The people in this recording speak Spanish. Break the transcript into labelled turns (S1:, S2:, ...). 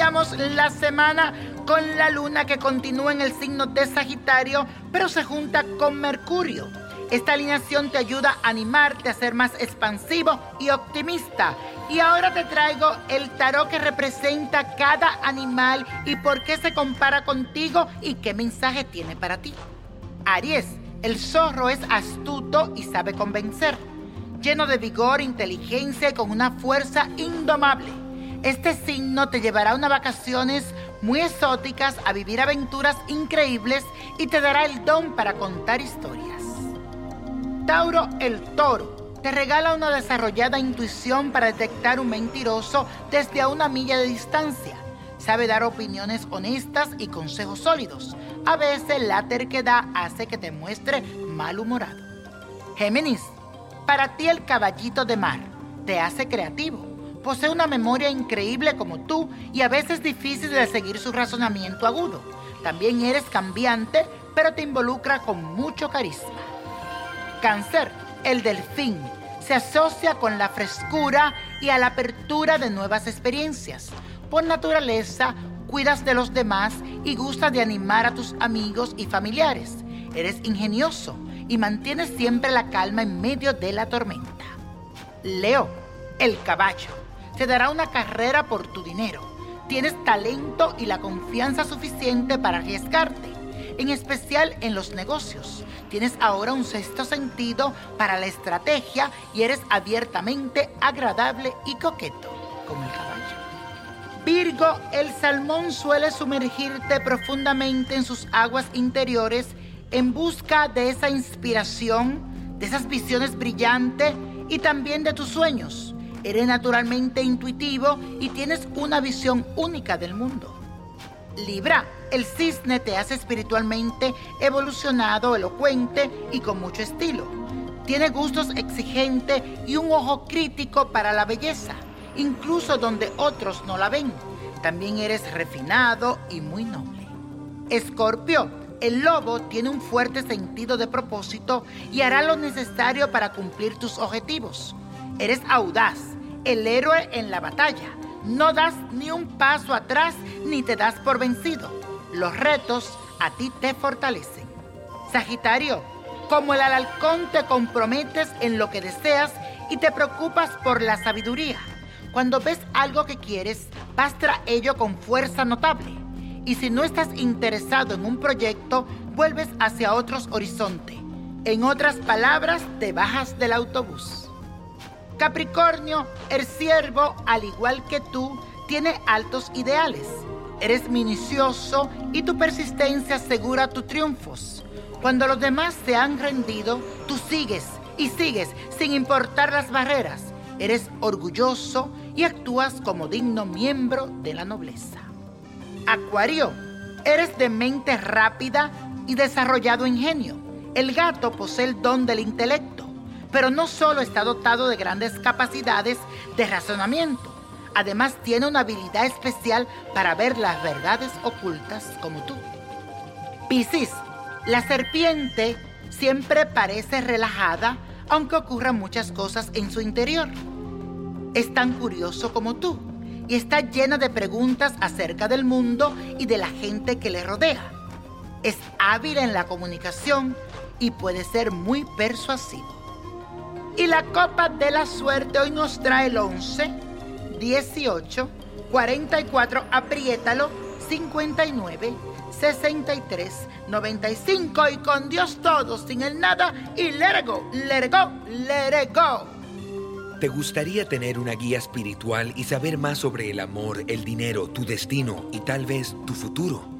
S1: Comenzamos la semana con la luna que continúa en el signo de Sagitario, pero se junta con Mercurio. Esta alineación te ayuda a animarte a ser más expansivo y optimista. Y ahora te traigo el tarot que representa cada animal y por qué se compara contigo y qué mensaje tiene para ti. Aries, el zorro es astuto y sabe convencer, lleno de vigor, inteligencia y con una fuerza indomable. Este signo te llevará a unas vacaciones muy exóticas, a vivir aventuras increíbles y te dará el don para contar historias. Tauro el toro te regala una desarrollada intuición para detectar un mentiroso desde a una milla de distancia. Sabe dar opiniones honestas y consejos sólidos. A veces la terquedad hace que te muestre malhumorado. Géminis, para ti el caballito de mar te hace creativo Posee una memoria increíble como tú y a veces difícil de seguir su razonamiento agudo. También eres cambiante, pero te involucra con mucho carisma. Cáncer, el delfín, se asocia con la frescura y a la apertura de nuevas experiencias. Por naturaleza, cuidas de los demás y gustas de animar a tus amigos y familiares. Eres ingenioso y mantienes siempre la calma en medio de la tormenta. Leo, el caballo te dará una carrera por tu dinero. Tienes talento y la confianza suficiente para arriesgarte, en especial en los negocios. Tienes ahora un sexto sentido para la estrategia y eres abiertamente agradable y coqueto, como el caballo. Virgo, el salmón suele sumergirte profundamente en sus aguas interiores en busca de esa inspiración, de esas visiones brillantes y también de tus sueños. Eres naturalmente intuitivo y tienes una visión única del mundo. Libra, el cisne te hace espiritualmente evolucionado, elocuente y con mucho estilo. Tiene gustos exigentes y un ojo crítico para la belleza, incluso donde otros no la ven. También eres refinado y muy noble. Escorpio, el lobo tiene un fuerte sentido de propósito y hará lo necesario para cumplir tus objetivos. Eres audaz, el héroe en la batalla. No das ni un paso atrás ni te das por vencido. Los retos a ti te fortalecen. Sagitario, como el halcón te comprometes en lo que deseas y te preocupas por la sabiduría. Cuando ves algo que quieres, vas tras ello con fuerza notable. Y si no estás interesado en un proyecto, vuelves hacia otros horizontes. En otras palabras, te bajas del autobús. Capricornio, el siervo, al igual que tú, tiene altos ideales. Eres minucioso y tu persistencia asegura tus triunfos. Cuando los demás se han rendido, tú sigues y sigues sin importar las barreras. Eres orgulloso y actúas como digno miembro de la nobleza. Acuario, eres de mente rápida y desarrollado ingenio. El gato posee el don del intelecto pero no solo está dotado de grandes capacidades de razonamiento, además tiene una habilidad especial para ver las verdades ocultas como tú. Piscis, la serpiente siempre parece relajada aunque ocurran muchas cosas en su interior. Es tan curioso como tú y está llena de preguntas acerca del mundo y de la gente que le rodea. Es hábil en la comunicación y puede ser muy persuasivo. Y la copa de la suerte hoy nos trae el 11, 18, 44, apriétalo, 59, 63, 95 y con Dios todo, sin el nada y let it go, let it go, let it go.
S2: ¿Te gustaría tener una guía espiritual y saber más sobre el amor, el dinero, tu destino y tal vez tu futuro?